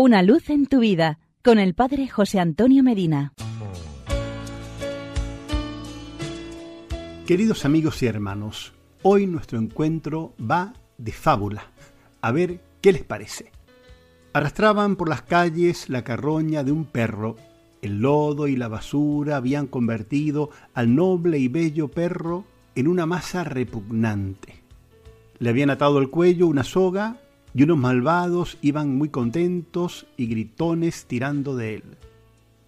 Una luz en tu vida con el Padre José Antonio Medina. Queridos amigos y hermanos, hoy nuestro encuentro va de fábula. A ver qué les parece. Arrastraban por las calles la carroña de un perro. El lodo y la basura habían convertido al noble y bello perro en una masa repugnante. Le habían atado al cuello una soga y unos malvados iban muy contentos y gritones tirando de él.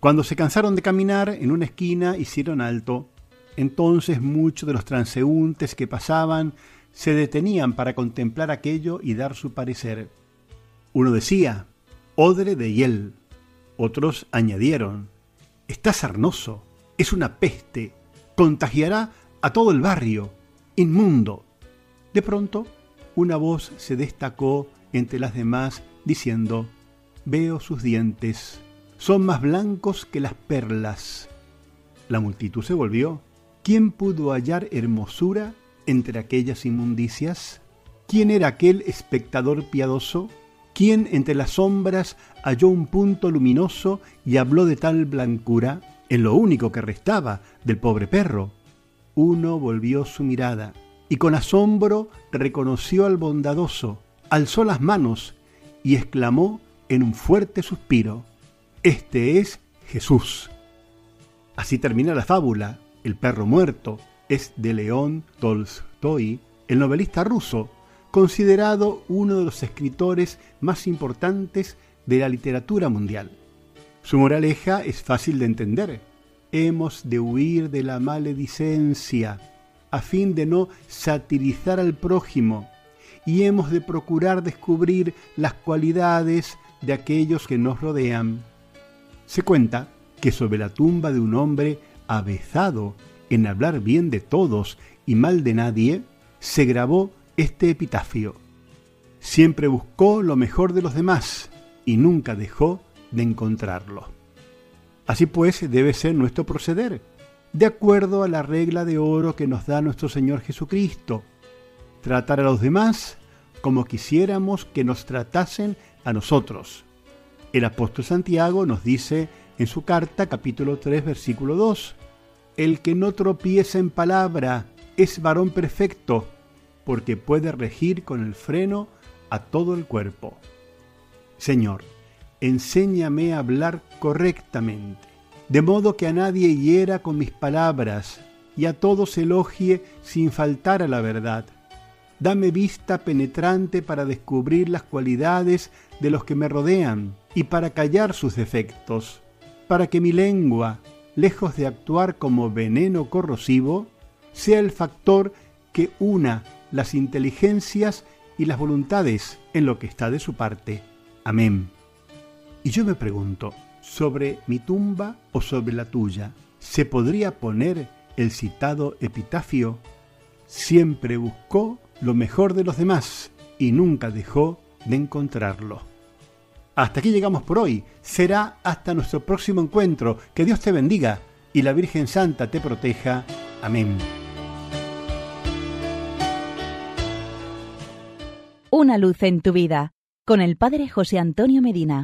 Cuando se cansaron de caminar, en una esquina hicieron alto. Entonces muchos de los transeúntes que pasaban se detenían para contemplar aquello y dar su parecer. Uno decía, odre de hiel. Otros añadieron, está sarnoso, es una peste, contagiará a todo el barrio, inmundo. De pronto, una voz se destacó entre las demás diciendo, Veo sus dientes, son más blancos que las perlas. La multitud se volvió. ¿Quién pudo hallar hermosura entre aquellas inmundicias? ¿Quién era aquel espectador piadoso? ¿Quién entre las sombras halló un punto luminoso y habló de tal blancura en lo único que restaba del pobre perro? Uno volvió su mirada y con asombro reconoció al bondadoso, alzó las manos y exclamó en un fuerte suspiro, Este es Jesús. Así termina la fábula. El perro muerto es de León Tolstoy, el novelista ruso, considerado uno de los escritores más importantes de la literatura mundial. Su moraleja es fácil de entender. Hemos de huir de la maledicencia a fin de no satirizar al prójimo y hemos de procurar descubrir las cualidades de aquellos que nos rodean. Se cuenta que sobre la tumba de un hombre avezado en hablar bien de todos y mal de nadie, se grabó este epitafio. Siempre buscó lo mejor de los demás y nunca dejó de encontrarlo. Así pues debe ser nuestro proceder de acuerdo a la regla de oro que nos da nuestro Señor Jesucristo. Tratar a los demás como quisiéramos que nos tratasen a nosotros. El apóstol Santiago nos dice en su carta capítulo 3 versículo 2, El que no tropieza en palabra es varón perfecto, porque puede regir con el freno a todo el cuerpo. Señor, enséñame a hablar correctamente de modo que a nadie hiera con mis palabras y a todos elogie sin faltar a la verdad. Dame vista penetrante para descubrir las cualidades de los que me rodean y para callar sus defectos, para que mi lengua, lejos de actuar como veneno corrosivo, sea el factor que una las inteligencias y las voluntades en lo que está de su parte. Amén. Y yo me pregunto, sobre mi tumba o sobre la tuya, se podría poner el citado epitafio, siempre buscó lo mejor de los demás y nunca dejó de encontrarlo. Hasta aquí llegamos por hoy. Será hasta nuestro próximo encuentro. Que Dios te bendiga y la Virgen Santa te proteja. Amén. Una luz en tu vida con el Padre José Antonio Medina.